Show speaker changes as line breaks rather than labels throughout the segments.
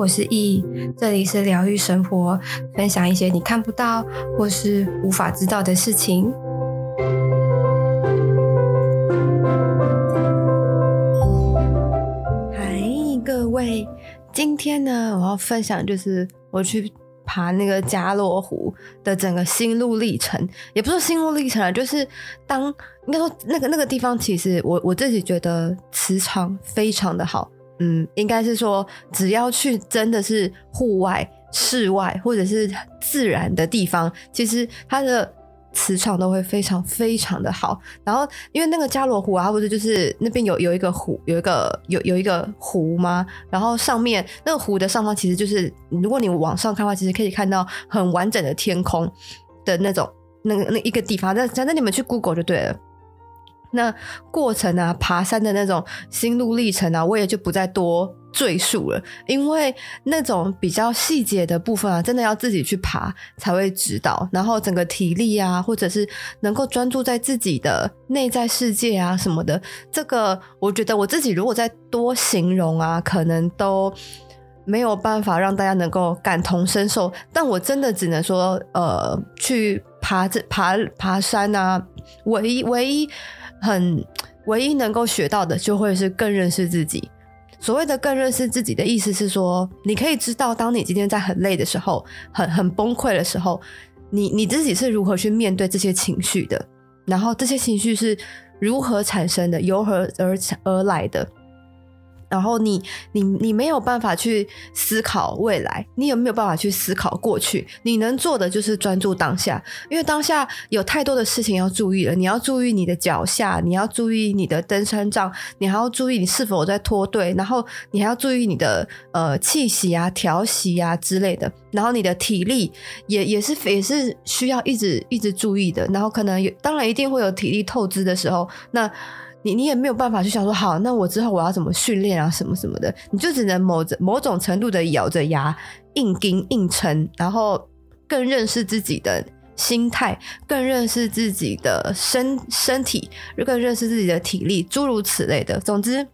我是易，这里是疗愈生活，分享一些你看不到或是无法知道的事情。嗨，各位，今天呢，我要分享就是我去爬那个加洛湖的整个心路历程，也不是心路历程啊，就是当应该说那个那个地方，其实我我自己觉得磁场非常的好。嗯，应该是说，只要去真的是户外、室外或者是自然的地方，其实它的磁场都会非常非常的好。然后，因为那个加罗湖啊，不是就是那边有有一个湖，有一个有有一个湖吗？然后上面那个湖的上方，其实就是如果你往上看的话，其实可以看到很完整的天空的那种那个那一个地方。那反正你们去 Google 就对了。那过程啊，爬山的那种心路历程啊，我也就不再多赘述了，因为那种比较细节的部分啊，真的要自己去爬才会知道。然后整个体力啊，或者是能够专注在自己的内在世界啊什么的，这个我觉得我自己如果再多形容啊，可能都没有办法让大家能够感同身受。但我真的只能说，呃，去爬这爬爬山啊，唯一唯一。很唯一能够学到的，就会是更认识自己。所谓的更认识自己的意思是说，你可以知道，当你今天在很累的时候，很很崩溃的时候，你你自己是如何去面对这些情绪的，然后这些情绪是如何产生的，由何而而来的。然后你你你没有办法去思考未来，你有没有办法去思考过去？你能做的就是专注当下，因为当下有太多的事情要注意了。你要注意你的脚下，你要注意你的登山杖，你还要注意你是否在脱队，然后你还要注意你的呃气息啊、调息啊之类的。然后你的体力也也是也是需要一直一直注意的。然后可能有，当然一定会有体力透支的时候，那。你你也没有办法去想说，好，那我之后我要怎么训练啊，什么什么的，你就只能某着某种程度的咬着牙硬撑硬撑，然后更认识自己的心态，更认识自己的身身体，更认识自己的体力，诸如此类的。总之，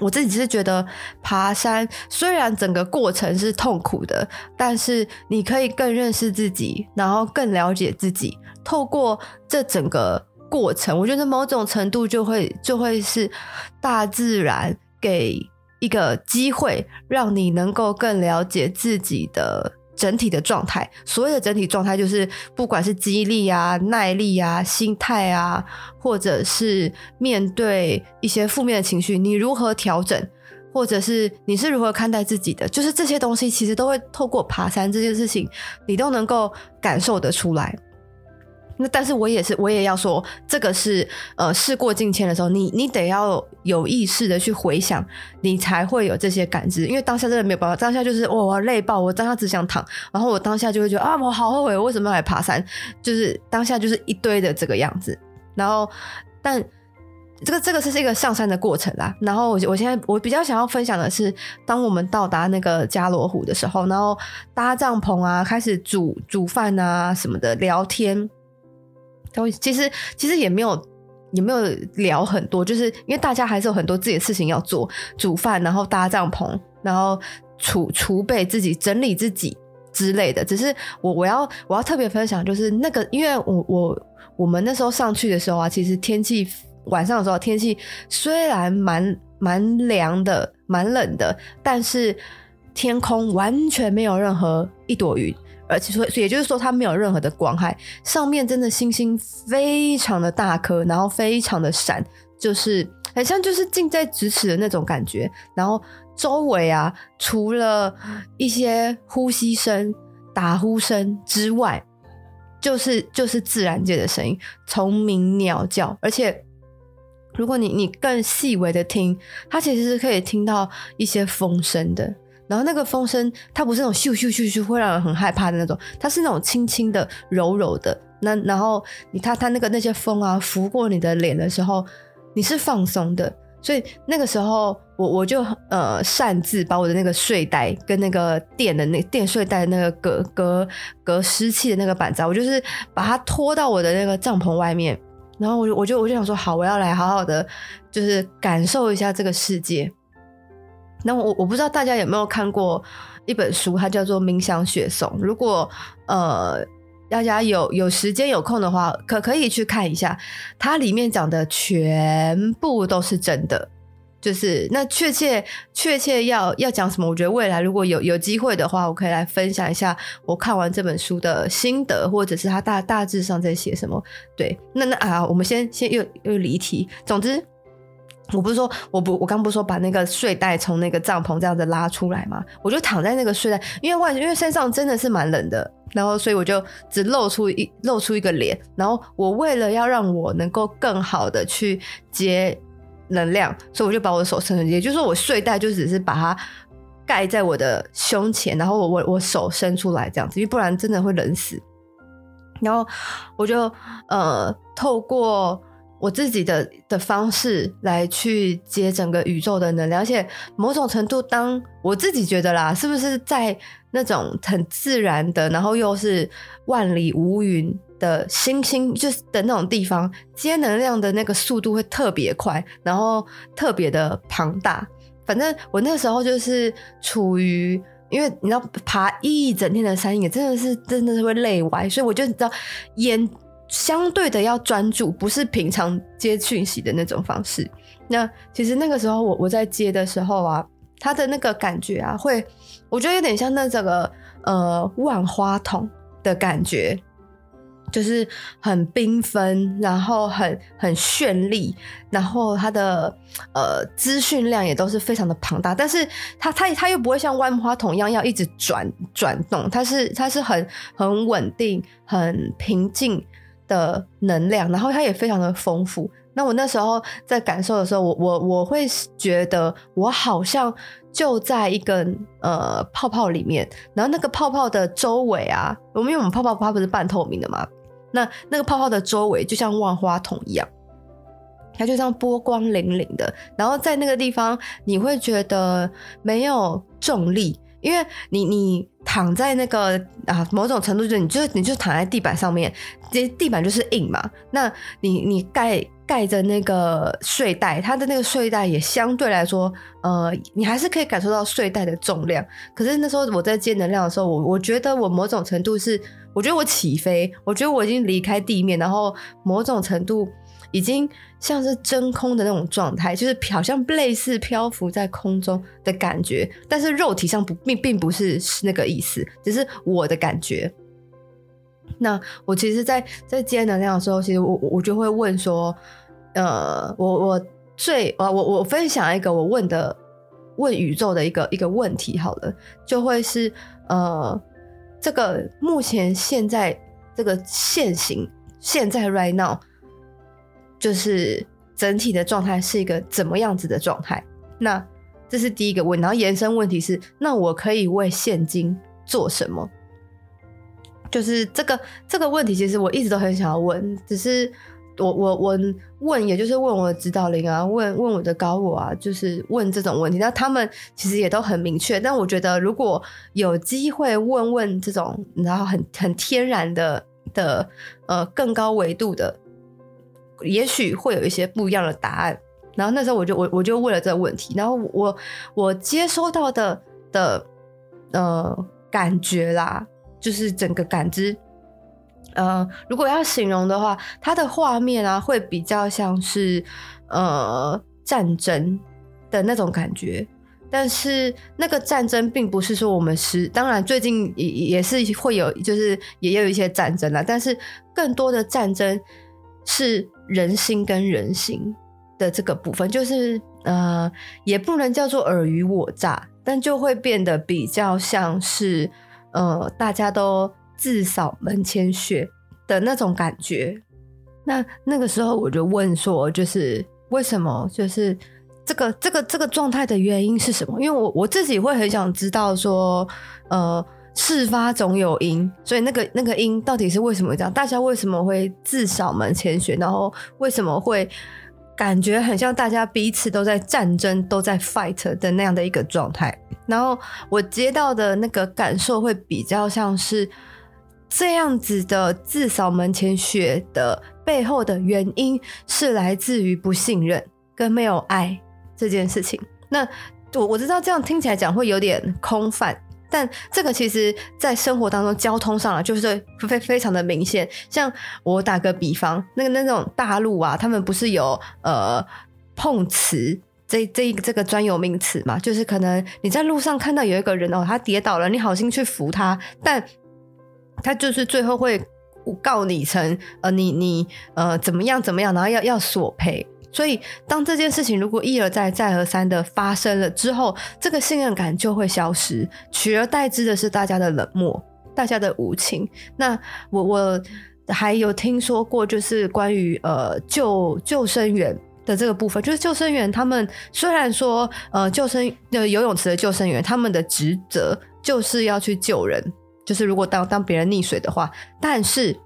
我自己是觉得爬山虽然整个过程是痛苦的，但是你可以更认识自己，然后更了解自己，透过这整个。过程，我觉得某种程度就会就会是大自然给一个机会，让你能够更了解自己的整体的状态。所谓的整体状态，就是不管是肌力啊、耐力啊、心态啊，或者是面对一些负面的情绪，你如何调整，或者是你是如何看待自己的，就是这些东西，其实都会透过爬山这件事情，你都能够感受得出来。那但是我也是，我也要说，这个是呃事过境迁的时候，你你得要有意识的去回想，你才会有这些感知。因为当下真的没有办法，当下就是我我累爆，我当下只想躺，然后我当下就会觉得啊，我好后悔，我为什么要来爬山？就是当下就是一堆的这个样子。然后，但这个这个是一个上山的过程啦。然后我我现在我比较想要分享的是，当我们到达那个加罗湖的时候，然后搭帐篷啊，开始煮煮饭啊什么的，聊天。其实其实也没有也没有聊很多，就是因为大家还是有很多自己的事情要做，煮饭，然后搭帐篷，然后储储备自己，整理自己之类的。只是我我要我要特别分享，就是那个，因为我我我们那时候上去的时候啊，其实天气晚上的时候天气虽然蛮蛮凉的，蛮冷的，但是天空完全没有任何一朵云。而且说，也就是说，它没有任何的光害，上面真的星星非常的大颗，然后非常的闪，就是很像就是近在咫尺的那种感觉。然后周围啊，除了一些呼吸声、打呼声之外，就是就是自然界的声音，虫鸣鸟叫。而且，如果你你更细微的听，它其实是可以听到一些风声的。然后那个风声，它不是那种咻咻咻咻会让人很害怕的那种，它是那种轻轻的、柔柔的。那然后你它它那个那些风啊，拂过你的脸的时候，你是放松的。所以那个时候，我我就呃擅自把我的那个睡袋跟那个垫的那垫睡袋那个隔隔隔湿气的那个板子，我就是把它拖到我的那个帐篷外面。然后我就我就我就想说，好，我要来好好的，就是感受一下这个世界。那我我不知道大家有没有看过一本书，它叫做《冥想雪颂》。如果呃大家有有时间有空的话，可可以去看一下，它里面讲的全部都是真的。就是那确切确切要要讲什么？我觉得未来如果有有机会的话，我可以来分享一下我看完这本书的心得，或者是它大大致上在写什么。对，那那啊，我们先先又又离题。总之。我不是说我不我刚不是说把那个睡袋从那个帐篷这样子拉出来吗？我就躺在那个睡袋，因为外因为山上真的是蛮冷的，然后所以我就只露出一露出一个脸，然后我为了要让我能够更好的去接能量，所以我就把我的手伸出去，也就是说我睡袋就只是把它盖在我的胸前，然后我我我手伸出来这样子，因为不然真的会冷死。然后我就呃透过。我自己的的方式来去接整个宇宙的能量，而且某种程度，当我自己觉得啦，是不是在那种很自然的，然后又是万里无云的星星，就是的那种地方，接能量的那个速度会特别快，然后特别的庞大。反正我那时候就是处于，因为你知道爬一整天的山也真的是真的是会累歪，所以我就知道烟。相对的要专注，不是平常接讯息的那种方式。那其实那个时候我我在接的时候啊，他的那个感觉啊，会我觉得有点像那这个呃万花筒的感觉，就是很缤纷，然后很很绚丽，然后它的呃资讯量也都是非常的庞大，但是它它它又不会像万花筒一样要一直转转动，它是它是很很稳定、很平静。的能量，然后它也非常的丰富。那我那时候在感受的时候，我我我会觉得我好像就在一个呃泡泡里面，然后那个泡泡的周围啊，我们因为我们泡泡它不是半透明的嘛，那那个泡泡的周围就像万花筒一样，它就像波光粼粼的。然后在那个地方，你会觉得没有重力。因为你你躺在那个啊某种程度就是你就你就躺在地板上面，这地板就是硬嘛。那你你盖盖着那个睡袋，它的那个睡袋也相对来说，呃，你还是可以感受到睡袋的重量。可是那时候我在接能量的时候，我我觉得我某种程度是，我觉得我起飞，我觉得我已经离开地面，然后某种程度。已经像是真空的那种状态，就是好像类似漂浮在空中的感觉，但是肉体上不并并不是那个意思，只是我的感觉。那我其实在，在在接能量的时候，其实我我就会问说，呃，我我最啊，我我分享一个我问的问宇宙的一个一个问题好了，就会是呃，这个目前现在这个现行现在 right now。就是整体的状态是一个怎么样子的状态？那这是第一个问，然后延伸问题是：那我可以为现金做什么？就是这个这个问题，其实我一直都很想要问，只是我我我问，也就是问我的指导灵啊，问问我的高我啊，就是问这种问题。那他们其实也都很明确，但我觉得如果有机会问问这种，然后很很天然的的呃更高维度的。也许会有一些不一样的答案。然后那时候我就我我就问了这个问题，然后我我接收到的的呃感觉啦，就是整个感知，呃，如果要形容的话，它的画面啊会比较像是呃战争的那种感觉。但是那个战争并不是说我们是，当然最近也也是会有，就是也有一些战争啦。但是更多的战争是。人心跟人心的这个部分，就是呃，也不能叫做尔虞我诈，但就会变得比较像是呃，大家都自扫门前雪的那种感觉。那那个时候我就问说，就是为什么？就是这个这个这个状态的原因是什么？因为我我自己会很想知道说，呃。事发总有因，所以那个那个因到底是为什么这样？大家为什么会自扫门前雪？然后为什么会感觉很像大家彼此都在战争、都在 fight 的那样的一个状态？然后我接到的那个感受会比较像是这样子的自扫门前雪的背后的原因是来自于不信任跟没有爱这件事情。那我我知道这样听起来讲会有点空泛。但这个其实，在生活当中，交通上啊，就是非非常的明显。像我打个比方，那个那种大陆啊，他们不是有呃碰瓷这这这个专有名词嘛？就是可能你在路上看到有一个人哦，他跌倒了，你好心去扶他，但他就是最后会告你成呃你你呃怎么样怎么样，然后要要索赔。所以，当这件事情如果一而再、再而三的发生了之后，这个信任感就会消失，取而代之的是大家的冷漠、大家的无情。那我我还有听说过，就是关于呃救救生员的这个部分，就是救生员他们虽然说呃救生呃游泳池的救生员他们的职责就是要去救人，就是如果当当别人溺水的话，但是。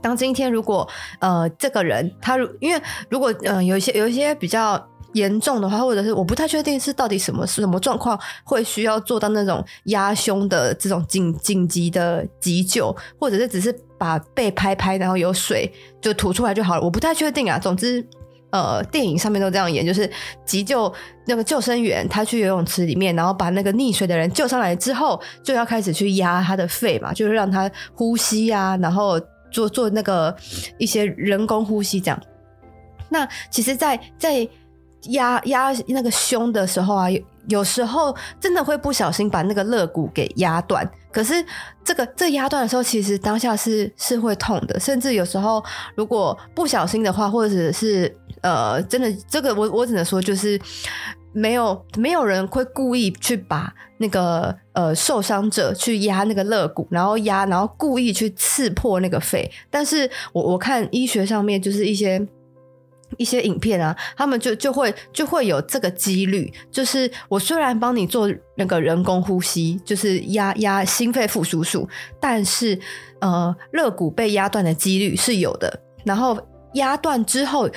当今天如果呃这个人他如因为如果呃有一些有一些比较严重的话，或者是我不太确定是到底什么什么状况会需要做到那种压胸的这种紧紧急的急救，或者是只是把背拍拍，然后有水就吐出来就好了，我不太确定啊。总之呃电影上面都这样演，就是急救那个救生员他去游泳池里面，然后把那个溺水的人救上来之后，就要开始去压他的肺嘛，就是让他呼吸啊，然后。做做那个一些人工呼吸，这样。那其实在，在压压那个胸的时候啊，有有时候真的会不小心把那个肋骨给压断。可是这个这压断的时候，其实当下是是会痛的，甚至有时候如果不小心的话，或者是呃，真的这个我我只能说就是。没有，没有人会故意去把那个呃受伤者去压那个肋骨，然后压，然后故意去刺破那个肺。但是我我看医学上面就是一些一些影片啊，他们就就会就会有这个几率，就是我虽然帮你做那个人工呼吸，就是压压心肺复苏术，但是呃肋骨被压断的几率是有的。然后压断之后。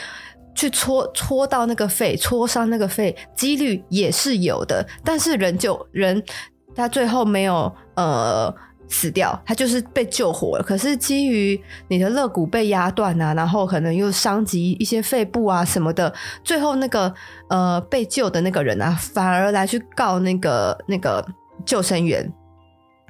去戳戳到那个肺，戳伤那个肺，几率也是有的。但是人就人，他最后没有呃死掉，他就是被救活了。可是基于你的肋骨被压断啊，然后可能又伤及一些肺部啊什么的，最后那个呃被救的那个人啊，反而来去告那个那个救生员，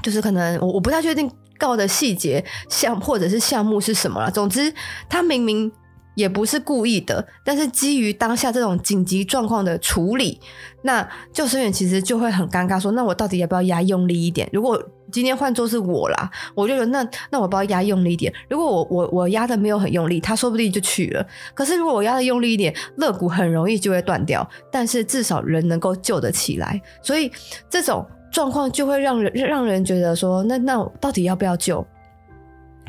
就是可能我我不太确定告的细节项或者是项目是什么了。总之，他明明。也不是故意的，但是基于当下这种紧急状况的处理，那救生员其实就会很尴尬，说：“那我到底要不要压用力一点？如果今天换作是我啦，我就觉得那那我不要压用力一点。如果我我我压的没有很用力，他说不定就去了。可是如果我压的用力一点，肋骨很容易就会断掉，但是至少人能够救得起来。所以这种状况就会让人让人觉得说：那那到底要不要救？”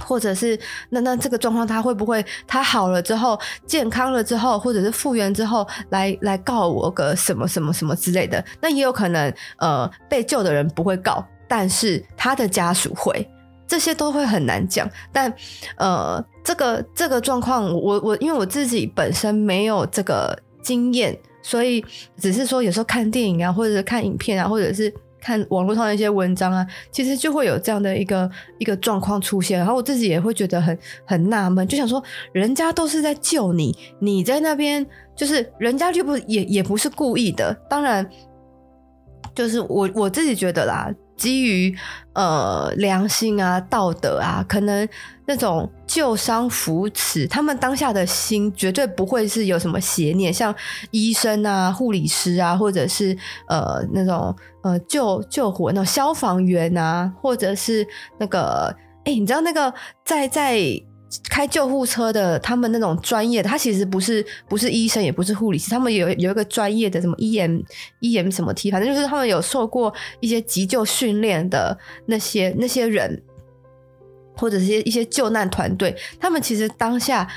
或者是那那这个状况，他会不会他好了之后，健康了之后，或者是复原之后，来来告我个什么什么什么之类的？那也有可能，呃，被救的人不会告，但是他的家属会，这些都会很难讲。但呃，这个这个状况，我我因为我自己本身没有这个经验，所以只是说有时候看电影啊，或者是看影片啊，或者是。看网络上的一些文章啊，其实就会有这样的一个一个状况出现，然后我自己也会觉得很很纳闷，就想说，人家都是在救你，你在那边就是人家就不也也不是故意的，当然，就是我我自己觉得啦。基于呃良心啊、道德啊，可能那种救伤扶持，他们当下的心绝对不会是有什么邪念，像医生啊、护理师啊，或者是呃那种呃救救火那种消防员啊，或者是那个哎、你知道那个在在。开救护车的，他们那种专业的，他其实不是不是医生，也不是护理师，他们有有一个专业的什么 EM EM 什么 T，反正就是他们有受过一些急救训练的那些那些人，或者是一些救难团队，他们其实当下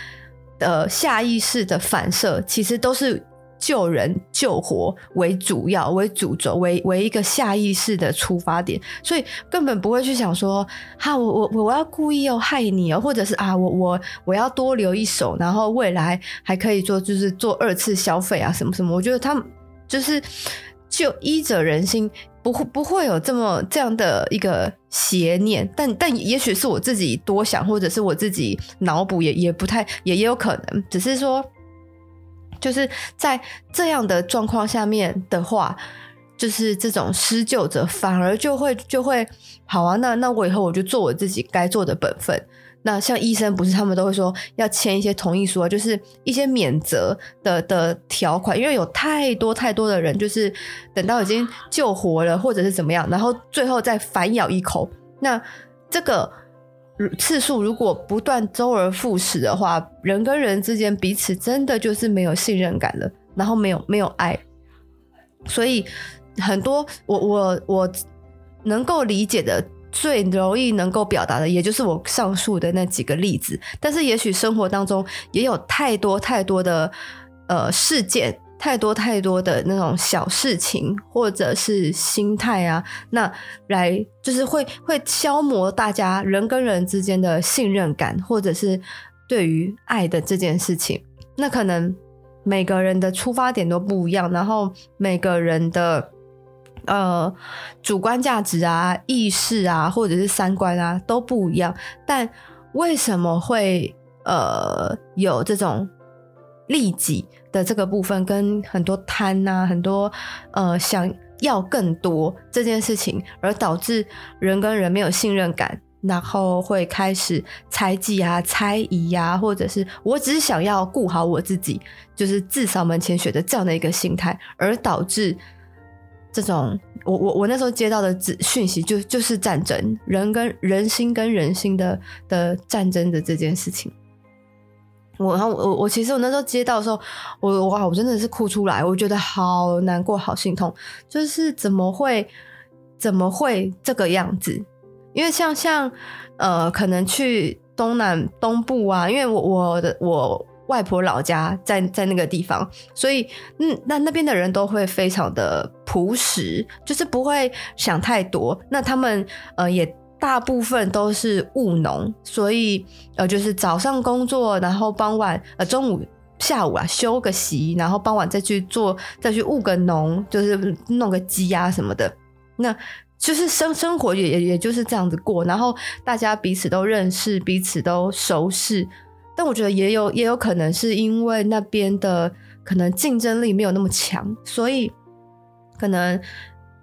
的下意识的反射，其实都是。救人救活为主要为主轴为为一个下意识的出发点，所以根本不会去想说哈，我我我要故意要害你哦，或者是啊我我我要多留一手，然后未来还可以做就是做二次消费啊什么什么。我觉得他们就是就医者仁心，不会不会有这么这样的一个邪念，但但也许是我自己多想，或者是我自己脑补也也不太也也有可能，只是说。就是在这样的状况下面的话，就是这种施救者反而就会就会好啊，那那我以后我就做我自己该做的本分。那像医生不是他们都会说要签一些同意书啊，就是一些免责的的条款，因为有太多太多的人就是等到已经救活了或者是怎么样，然后最后再反咬一口。那这个次数如果不断周而复始的话，人跟人之间彼此真的就是没有信任感了，然后没有没有爱，所以很多我我我能够理解的。最容易能够表达的，也就是我上述的那几个例子。但是，也许生活当中也有太多太多的呃事件，太多太多的那种小事情，或者是心态啊，那来就是会会消磨大家人跟人之间的信任感，或者是对于爱的这件事情。那可能每个人的出发点都不一样，然后每个人的。呃，主观价值啊、意识啊，或者是三观啊，都不一样。但为什么会呃有这种利己的这个部分，跟很多贪啊、很多呃想要更多这件事情，而导致人跟人没有信任感，然后会开始猜忌啊、猜疑啊，或者是我只是想要顾好我自己，就是自扫门前雪的这样的一个心态，而导致。这种我我我那时候接到的资讯息就就是战争，人跟人心跟人心的的战争的这件事情。我然后我我其实我那时候接到的时候，我哇我真的是哭出来，我觉得好难过，好心痛，就是怎么会怎么会这个样子？因为像像呃可能去东南东部啊，因为我我的我。外婆老家在在那个地方，所以嗯，那那边的人都会非常的朴实，就是不会想太多。那他们呃也大部分都是务农，所以呃就是早上工作，然后傍晚呃中午下午啊休个息，然后傍晚再去做再去务个农，就是弄个鸡呀什么的。那就是生生活也也也就是这样子过，然后大家彼此都认识，彼此都熟识。但我觉得也有也有可能是因为那边的可能竞争力没有那么强，所以可能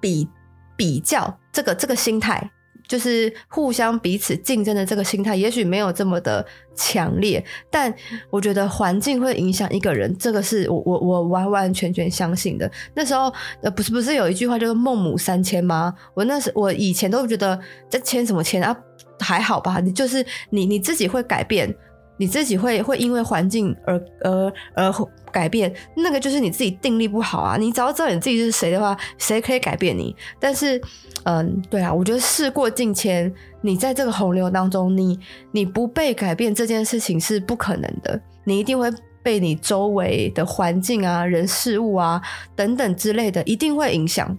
比比较这个这个心态，就是互相彼此竞争的这个心态，也许没有这么的强烈。但我觉得环境会影响一个人，这个是我我我完完全全相信的。那时候呃不是不是有一句话叫做“孟母三迁”吗？我那时我以前都觉得这迁什么迁啊，还好吧？你就是你你自己会改变。你自己会会因为环境而而而改变，那个就是你自己定力不好啊！你只要知道你自己是谁的话，谁可以改变你？但是，嗯，对啊，我觉得事过境迁，你在这个洪流当中，你你不被改变这件事情是不可能的，你一定会被你周围的环境啊、人事物啊等等之类的，一定会影响。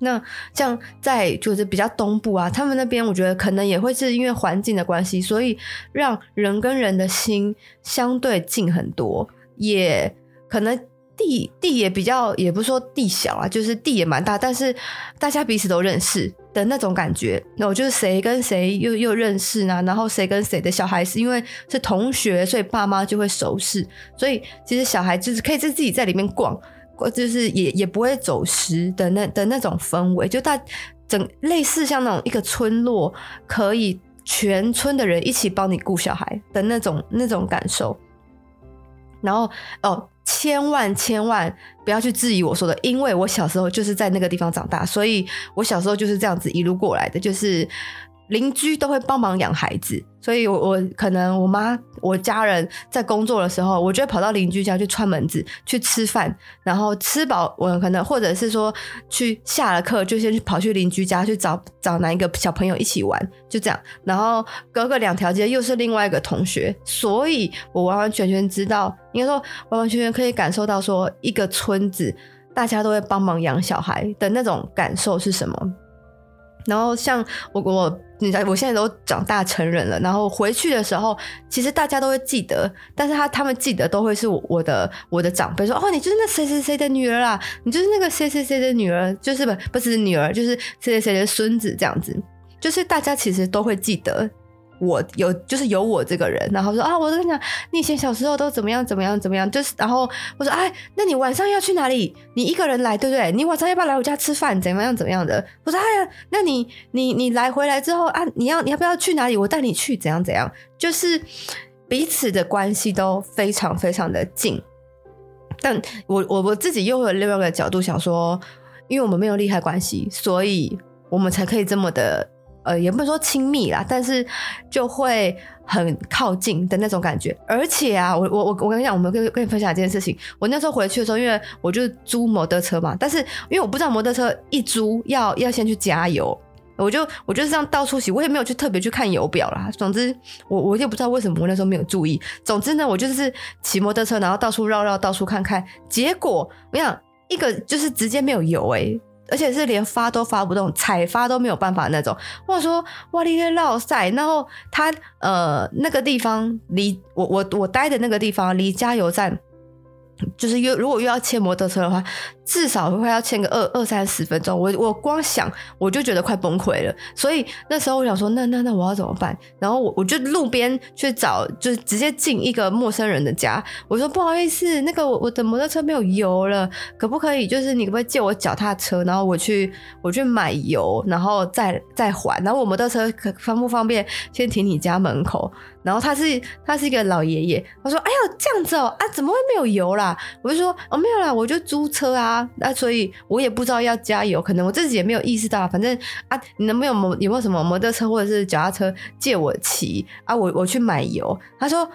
那像在就是比较东部啊，他们那边我觉得可能也会是因为环境的关系，所以让人跟人的心相对近很多，也可能地地也比较，也不是说地小啊，就是地也蛮大，但是大家彼此都认识的那种感觉。那我就是谁跟谁又又认识呢？然后谁跟谁的小孩是因为是同学，所以爸妈就会熟识，所以其实小孩就是可以在自己在里面逛。就是也也不会走失的那的那种氛围，就大整类似像那种一个村落，可以全村的人一起帮你顾小孩的那种那种感受。然后哦，千万千万不要去质疑我说的，因为我小时候就是在那个地方长大，所以我小时候就是这样子一路过来的，就是。邻居都会帮忙养孩子，所以我我可能我妈我家人在工作的时候，我就会跑到邻居家去串门子去吃饭，然后吃饱我可能或者是说去下了课就先去跑去邻居家去找找哪一个小朋友一起玩，就这样，然后隔个两条街又是另外一个同学，所以我完完全全知道，应该说完完全全可以感受到说一个村子大家都会帮忙养小孩的那种感受是什么。然后像我我你我现在都长大成人了，然后回去的时候，其实大家都会记得，但是他他们记得都会是我我的我的长辈说哦，你就是那谁谁谁的女儿啦，你就是那个谁谁谁的女儿，就是不不是女儿，就是谁谁谁的孙子这样子，就是大家其实都会记得我有就是有我这个人，然后说啊，我跟你讲，你以前小时候都怎么样怎么样怎么样，就是然后我说哎，那你晚上要去哪里？你一个人来对不对？你晚上要不要来我家吃饭？怎么样怎么样的？我说哎呀，那你你你来回来之后啊，你要你要不要去哪里？我带你去怎样怎样？就是彼此的关系都非常非常的近，但我我我自己又有另外一个角度想说，因为我们没有利害关系，所以我们才可以这么的。呃，也不能说亲密啦，但是就会很靠近的那种感觉。而且啊，我我我我跟你讲，我们跟跟你分享一件事情。我那时候回去的时候，因为我就租摩托车嘛，但是因为我不知道摩托车一租要要先去加油，我就我就是这样到处骑，我也没有去特别去看油表啦。总之，我我也不知道为什么我那时候没有注意。总之呢，我就是骑摩托车，然后到处绕绕，到处看看。结果我想一个就是直接没有油哎、而且是连发都发不动，踩发都没有办法那种。我说哇，你在绕赛，然后他呃那个地方离我我我待的那个地方离加油站。就是又如果又要切摩托车的话，至少会要牵个二二三十分钟。我我光想我就觉得快崩溃了。所以那时候我想说，那那那我要怎么办？然后我我就路边去找，就直接进一个陌生人的家。我说不好意思，那个我我的摩托车没有油了，可不可以？就是你可不可以借我脚踏车，然后我去我去买油，然后再再还。然后我摩托车可方不方便先停你家门口？然后他是他是一个老爷爷，他说：“哎呦，这样子哦，啊，怎么会没有油啦？”我就说：“哦，没有啦，我就租车啊，那所以我也不知道要加油，可能我自己也没有意识到。反正啊，你能不能有有没有什么摩托车或者是脚踏车借我骑啊？我我去买油。”他说：“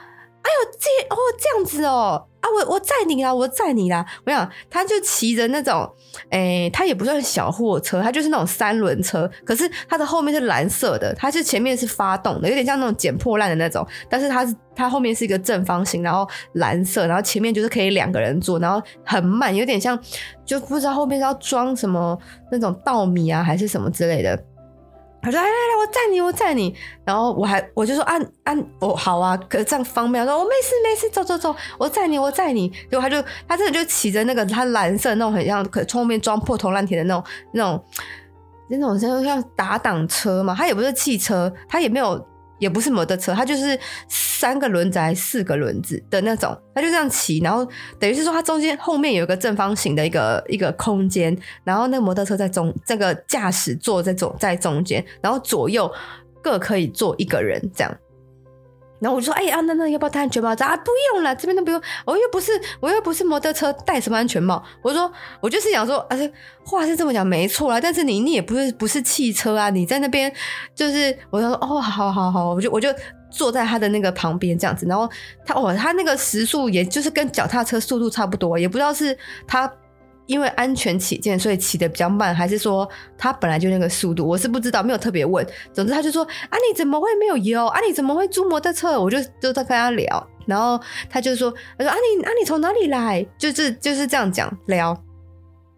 哎呦，这哦这样子哦。”啊，我我载你啦，我载你啦！我想，他就骑着那种，诶、他也不算小货车，他就是那种三轮车。可是他的后面是蓝色的，他是前面是发动的，有点像那种捡破烂的那种。但是他是他后面是一个正方形，然后蓝色，然后前面就是可以两个人坐，然后很慢，有点像就不知道后面是要装什么那种稻米啊，还是什么之类的。他说：“来来来，我载你，我载你。”然后我还我就说：“按按，哦，好啊，可这样方便。”他说：“我没事没事，走走走，我载你，我载你。”结果他就他真的就骑着那个他蓝色那种很像可从后面装破铜烂铁的那种那种那种像像打挡车嘛，他也不是汽车，他也没有。也不是摩托车，它就是三个轮子还是四个轮子的那种，它就这样骑，然后等于是说它中间后面有一个正方形的一个一个空间，然后那个摩托车在中，这个驾驶座在中在中间，然后左右各可以坐一个人这样。然后我就说：“哎、欸、啊，那那要不要戴安全帽？啊，不用了，这边都不用。我又不是，我又不是摩托车，戴什么安全帽？我说，我就是想说，而且话是这么讲，没错啦。但是你你也不是不是汽车啊，你在那边就是，我就说哦，好好好，我就我就坐在他的那个旁边这样子。然后他哦，他那个时速也就是跟脚踏车速度差不多，也不知道是他。”因为安全起见，所以骑得比较慢，还是说他本来就那个速度？我是不知道，没有特别问。总之他就说：“啊，你怎么会没有油？啊，你怎么会租摩托车？”我就就在跟他聊，然后他就说：“他说啊，你啊，你从哪里来？就是就是这样讲聊。”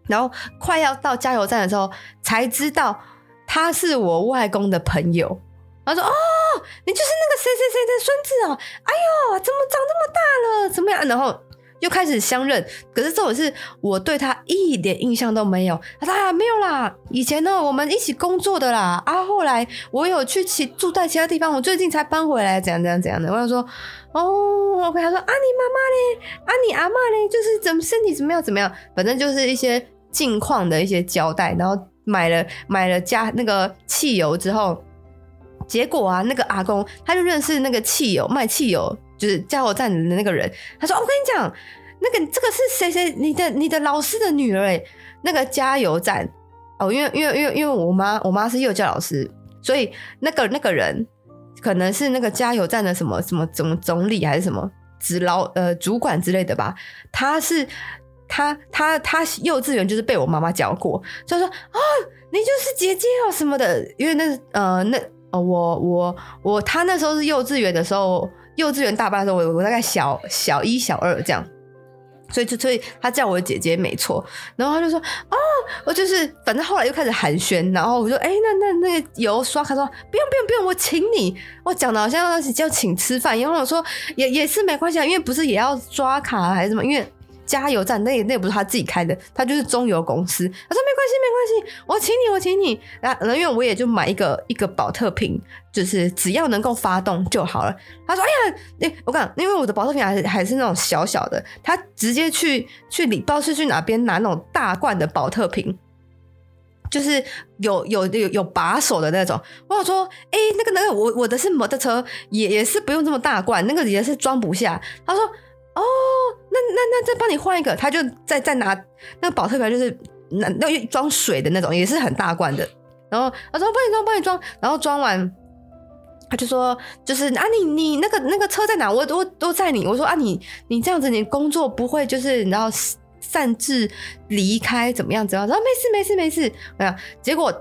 然后快要到加油站的时候，才知道他是我外公的朋友。他说：“哦，你就是那个谁谁谁的孙子哦！哎呦，怎么长这么大了？怎么样？”然后。就开始相认，可是这种事我对他一点印象都没有。他说：“啊，没有啦，以前呢我们一起工作的啦。啊，后来我有去其住在其他地方，我最近才搬回来，怎样怎样怎样的。”我就说：“哦，OK。”他说：“啊，你妈妈嘞？啊，你阿妈嘞？就是怎么身体怎么样怎么样？反正就是一些近况的一些交代。然后买了买了加那个汽油之后，结果啊，那个阿公他就认识那个汽油卖汽油。”就是加油站的那个人，他说：“我跟你讲，那个这个是谁谁？你的你的老师的女儿哎，那个加油站哦，因为因为因为因为我妈我妈是幼教老师，所以那个那个人可能是那个加油站的什么什么总总理还是什么职老呃主管之类的吧。他是他他他幼稚园就是被我妈妈教过，就说啊，你就是姐姐哦什么的。因为那呃那呃我我我他那时候是幼稚园的时候。”幼稚园大班的时候，我我大概小小一、小二这样，所以就所以他叫我姐姐没错，然后他就说哦，我就是反正后来又开始寒暄，然后我就哎、那那那个油刷卡说不用不用不用，我请你，我讲的好像要要请吃饭，然后我说也也是没关系啊，因为不是也要刷卡还是什么，因为加油站那那也不是他自己开的，他就是中油公司，他说没关系，没关系，我请你，我请你。然后因为我也就买一个一个宝特瓶，就是只要能够发动就好了。他说：“哎呀，哎，我讲，因为我的宝特瓶还是还是那种小小的，他直接去去里，不知道是去哪边拿那种大罐的宝特瓶。”就是有有有有把手的那种，我想说，哎、那个那个，我我的是摩托车，也也是不用这么大罐，那个也是装不下。他说，哦，那那那再帮你换一个，他就再再拿那个保特瓶，就是那那装水的那种，也是很大罐的。然后他说帮你装，帮你装，然后装完，他就说，就是啊，你你那个那个车在哪？我我都在你。我说啊，你你这样子，你工作不会就是然后。擅自离开怎么样？怎么样？然后没事没事没事，没有。结果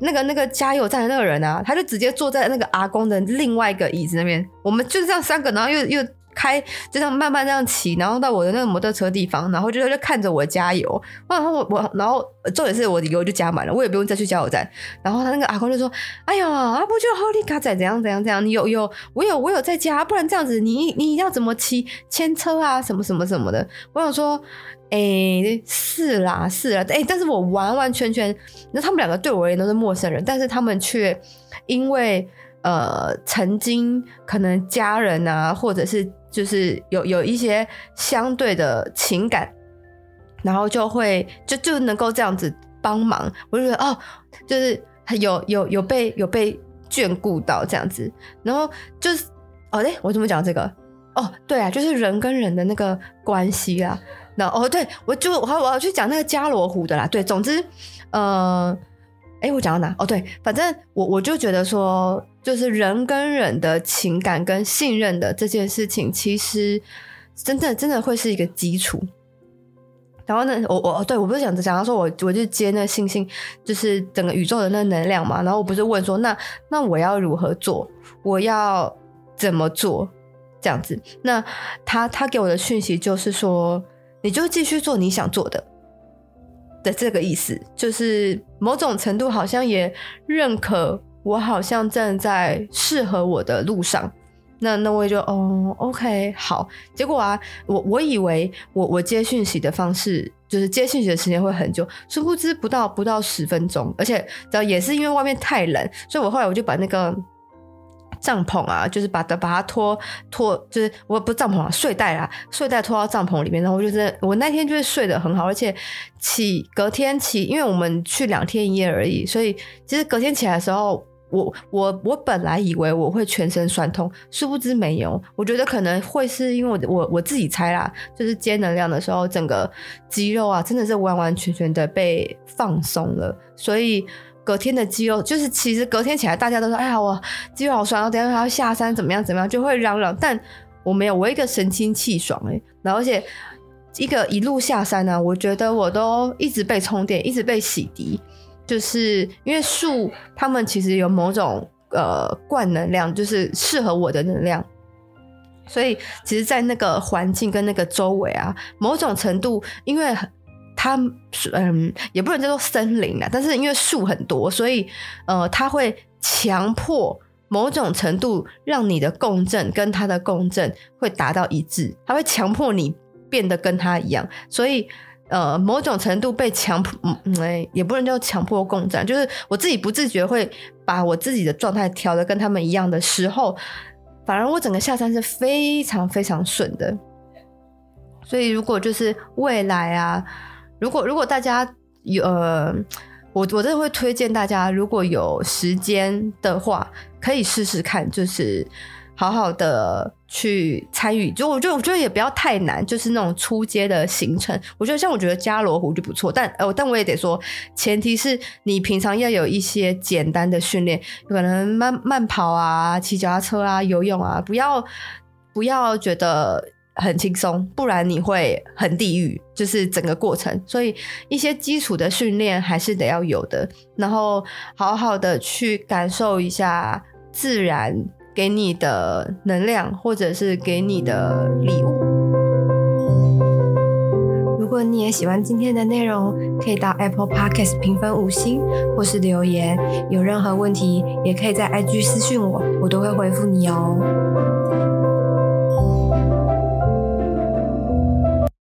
那个那个加油站的那个人啊，他就直接坐在那个阿公的另外一个椅子那边。我们就是这样三个，然后又又。开就这样慢慢这样骑，然后到我的那个摩托车地方，然后就就看着我加油。然后我我然后重点是我的油就加满了，我也不用再去加油站。然后他那个阿公就说：“哎呀，阿不就好利卡仔怎样怎样怎样？你有有我有我有在加，不然这样子你你要怎么骑牵车啊？什么什么什么的。”我想说：“哎、是啦是啦，哎、但是我完完全全，那他们两个对我而言都是陌生人，但是他们却因为呃曾经可能家人啊，或者是。就是有有一些相对的情感，然后就会就就能够这样子帮忙，我就觉得哦，就是有有有被有被眷顾到这样子，然后就是哦，哎，我怎么讲这个？哦，对啊，就是人跟人的那个关系啊。那哦，对，我就我我要去讲那个加罗湖的啦。对，总之，呃。哎，我讲到哪？哦，对，反正我我就觉得说，就是人跟人的情感跟信任的这件事情，其实真的真的会是一个基础。然后呢，我我对我不是讲讲到说我我就接那星星，就是整个宇宙的那能量嘛。然后我不是问说，那那我要如何做？我要怎么做？这样子？那他他给我的讯息就是说，你就继续做你想做的。的这个意思，就是某种程度好像也认可我，好像正在适合我的路上。那那我也就哦，OK，好。结果啊，我我以为我我接讯息的方式，就是接讯息的时间会很久，殊不知不到不到十分钟，而且也是因为外面太冷，所以我后来我就把那个。帐篷啊，就是把它把它拖拖，就是我不帐篷啊，睡袋啊，睡袋拖到帐篷里面，然后就是我那天就是睡得很好，而且起隔天起，因为我们去两天一夜而已，所以其实隔天起来的时候，我我我本来以为我会全身酸痛，殊不知没有，我觉得可能会是因为我我我自己猜啦，就是接能量的时候，整个肌肉啊真的是完完全全的被放松了，所以。隔天的肌肉就是，其实隔天起来，大家都说：“哎呀，我肌肉好酸，然后等下还要下山，怎么样怎么样，就会嚷嚷。”但我没有，我一个神清气爽哎，然后而且一个一路下山呢、我觉得我都一直被充电，一直被洗涤，就是因为树它们其实有某种呃灌能量，就是适合我的能量，所以其实，在那个环境跟那个周围啊，某种程度因为。它嗯，也不能叫做森林啦，但是因为树很多，所以呃，它会强迫某种程度让你的共振跟它的共振会达到一致，它会强迫你变得跟它一样，所以呃，某种程度被强迫，哎，也不能叫强迫共振，就是我自己不自觉会把我自己的状态调得跟他们一样的时候，反而我整个下山是非常非常顺的。所以如果就是未来啊。如果如果大家有呃，我我真的会推荐大家，如果有时间的话，可以试试看，就是好好的去参与。就我觉得我觉得也不要太难，就是那种出街的行程。我觉得像我觉得加罗湖就不错，但呃，但我也得说，前提是你平常要有一些简单的训练，可能慢慢跑啊、骑脚踏车啊、游泳啊，不要不要觉得。很轻松，不然你会很地狱，就是整个过程。所以一些基础的训练还是得要有的，然后好好的去感受一下自然给你的能量，或者是给你的礼物。如果你也喜欢今天的内容，可以到 Apple Podcast 评分五星，或是留言。有任何问题，也可以在 IG 私讯我，我都会回复你哦。